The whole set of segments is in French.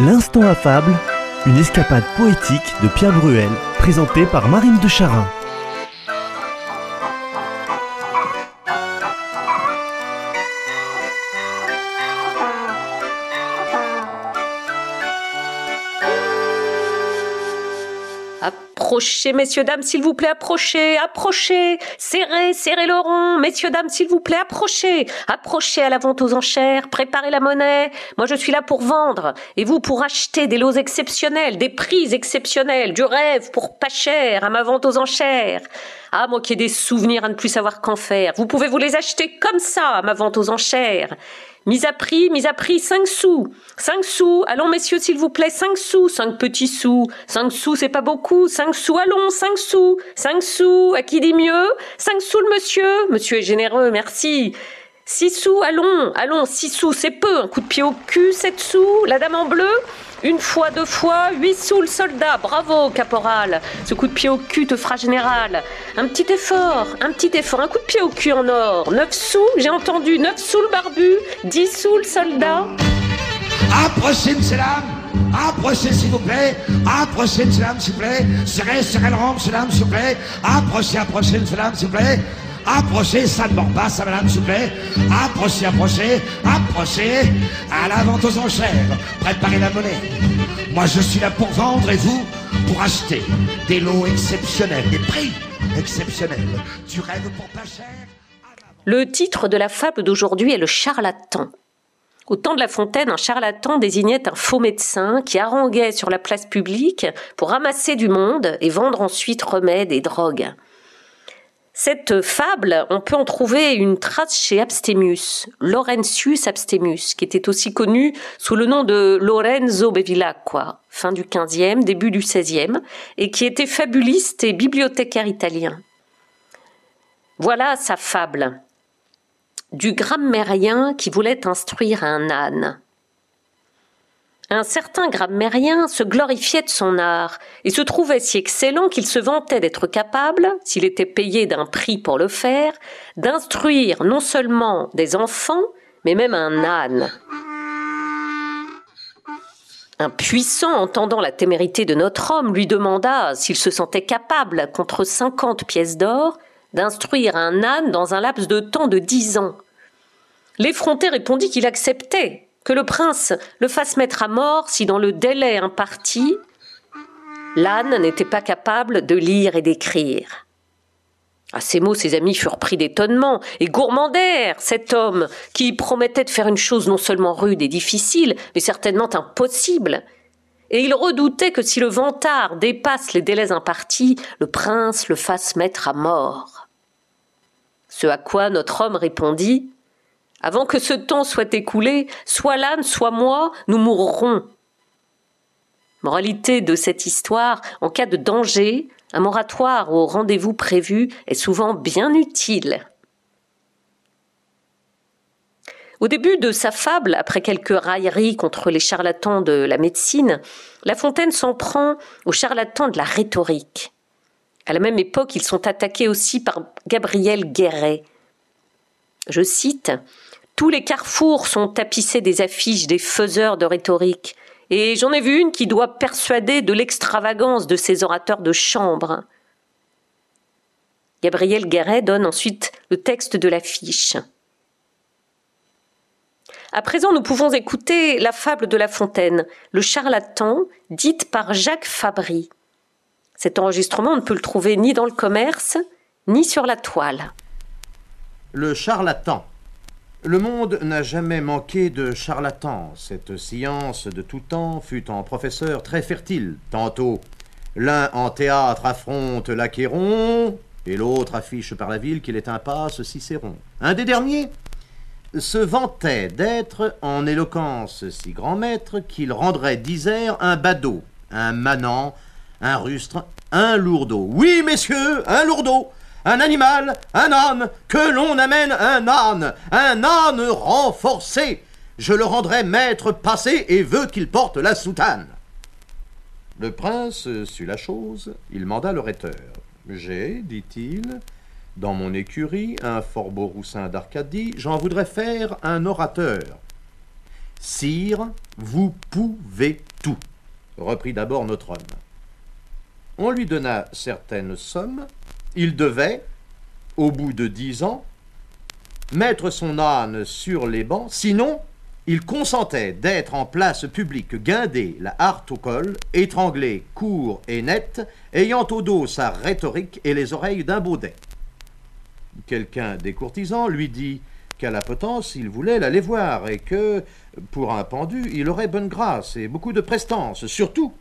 L'instant affable, une escapade poétique de Pierre Bruel, présentée par Marine de Charin. Approchez, messieurs, dames, s'il vous plaît, approchez, approchez, serrez, serrez le rond, messieurs, dames, s'il vous plaît, approchez, approchez à la vente aux enchères, préparez la monnaie. Moi, je suis là pour vendre, et vous pour acheter des lots exceptionnels, des prix exceptionnels, du rêve pour pas cher à ma vente aux enchères. Ah, moi qui ai des souvenirs à ne plus savoir qu'en faire, vous pouvez vous les acheter comme ça à ma vente aux enchères. Mise à prix, mise à prix, 5 sous. 5 sous. Allons, messieurs, s'il vous plaît, 5 sous. 5 petits sous. 5 sous, c'est pas beaucoup. 5 sous, allons, 5 sous. 5 sous. À qui dit mieux? 5 sous le monsieur. Monsieur est généreux, merci. 6 sous, allons, allons, 6 sous, c'est peu. Un coup de pied au cul, 7 sous. La dame en bleu une fois, deux fois, huit sous le soldat. Bravo, caporal. Ce coup de pied au cul te fera général. Un petit effort, un petit effort, un coup de pied au cul en or. Neuf sous, j'ai entendu. Neuf sous le barbu. Dix sous le soldat. Approchez, monsieur. Approchez, s'il vous plaît. Approchez, monsieur s'il vous plaît. Serrez, serrez le rang, monsieur s'il vous plaît. Approchez, approchez, monsieur s'il vous plaît. Approchez, ça ne mord pas, madame, s'il vous plaît. Approchez, approchez, approchez. À la vente aux enchères. Préparez la monnaie. Moi, je suis là pour vendre et vous, pour acheter. Des lots exceptionnels, des prix exceptionnels. Du rêve pour pas cher. Le titre de la fable d'aujourd'hui est le charlatan. Au temps de La Fontaine, un charlatan désignait un faux médecin qui haranguait sur la place publique pour ramasser du monde et vendre ensuite remèdes et drogues. Cette fable, on peut en trouver une trace chez Abstemius, Laurentius Abstemius, qui était aussi connu sous le nom de Lorenzo Bevilacqua, fin du XVe, début du XVIe, et qui était fabuliste et bibliothécaire italien. Voilà sa fable. Du grammairien qui voulait instruire un âne. Un certain grammairien se glorifiait de son art et se trouvait si excellent qu'il se vantait d'être capable, s'il était payé d'un prix pour le faire, d'instruire non seulement des enfants, mais même un âne. Un puissant, entendant la témérité de notre homme, lui demanda s'il se sentait capable, contre cinquante pièces d'or, d'instruire un âne dans un laps de temps de dix ans. L'effronté répondit qu'il acceptait, que le prince le fasse mettre à mort si dans le délai imparti, l'âne n'était pas capable de lire et d'écrire. À ces mots, ses amis furent pris d'étonnement et gourmandèrent cet homme qui promettait de faire une chose non seulement rude et difficile, mais certainement impossible. Et ils redoutaient que si le vantard dépasse les délais impartis, le prince le fasse mettre à mort. Ce à quoi notre homme répondit avant que ce temps soit écoulé, soit l'âne, soit moi, nous mourrons. Moralité de cette histoire, en cas de danger, un moratoire au rendez-vous prévu est souvent bien utile. Au début de sa fable, après quelques railleries contre les charlatans de la médecine, La Fontaine s'en prend aux charlatans de la rhétorique. À la même époque, ils sont attaqués aussi par Gabriel Guéret. Je cite tous les carrefours sont tapissés des affiches des faiseurs de rhétorique, et j'en ai vu une qui doit persuader de l'extravagance de ces orateurs de chambre. Gabriel Guéret donne ensuite le texte de l'affiche. À présent, nous pouvons écouter la fable de La Fontaine, Le charlatan, dite par Jacques Fabry. Cet enregistrement, on ne peut le trouver ni dans le commerce, ni sur la toile. Le charlatan. Le monde n'a jamais manqué de charlatans. Cette science de tout temps fut en professeur très fertile. Tantôt, l'un en théâtre affronte l'Achéron, et l'autre affiche par la ville qu'il est un passe Cicéron. Un des derniers se vantait d'être en éloquence si grand maître qu'il rendrait d'Isère un badaud, un manant, un rustre, un lourdeau. Oui, messieurs, un lourdeau un animal, un âne, que l'on amène un âne, un âne renforcé. Je le rendrai maître passé et veux qu'il porte la soutane. Le prince sut la chose, il manda le rhéteur. J'ai, dit-il, dans mon écurie un fort beau roussin d'Arcadie, j'en voudrais faire un orateur. Sire, vous pouvez tout, reprit d'abord notre homme. On lui donna certaines sommes. Il devait, au bout de dix ans, mettre son âne sur les bancs, sinon il consentait d'être en place publique guindé, la harte au col, étranglé, court et net, ayant au dos sa rhétorique et les oreilles d'un baudet. Quelqu'un des courtisans lui dit qu'à la potence il voulait l'aller voir et que, pour un pendu, il aurait bonne grâce et beaucoup de prestance, surtout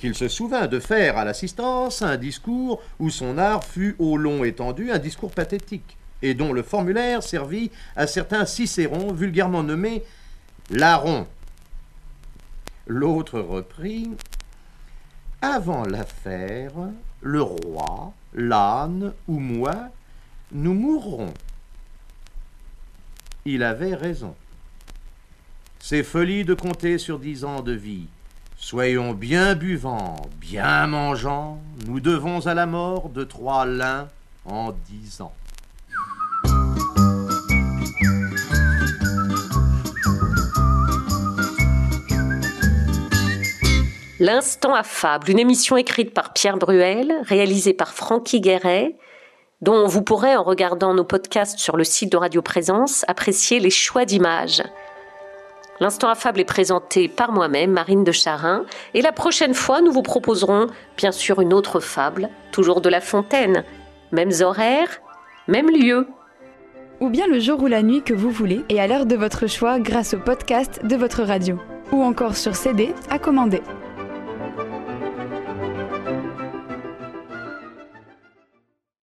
qu'il se souvint de faire à l'assistance un discours où son art fut au long étendu un discours pathétique, et dont le formulaire servit à certains Cicérons vulgairement nommés larrons. L'autre reprit Avant l'affaire, le roi, l'âne ou moi, nous mourrons. Il avait raison. C'est folie de compter sur dix ans de vie. Soyons bien buvants, bien mangeants, nous devons à la mort de trois lins en dix ans. L'instant affable, une émission écrite par Pierre Bruel, réalisée par Francky Guéret, dont vous pourrez, en regardant nos podcasts sur le site de Radio Présence, apprécier les choix d'images. L'instant affable est présenté par moi-même, Marine de Charin, et la prochaine fois, nous vous proposerons bien sûr une autre fable, toujours de La Fontaine. Mêmes horaires, même lieu. Ou bien le jour ou la nuit que vous voulez, et à l'heure de votre choix grâce au podcast de votre radio. Ou encore sur CD à commander.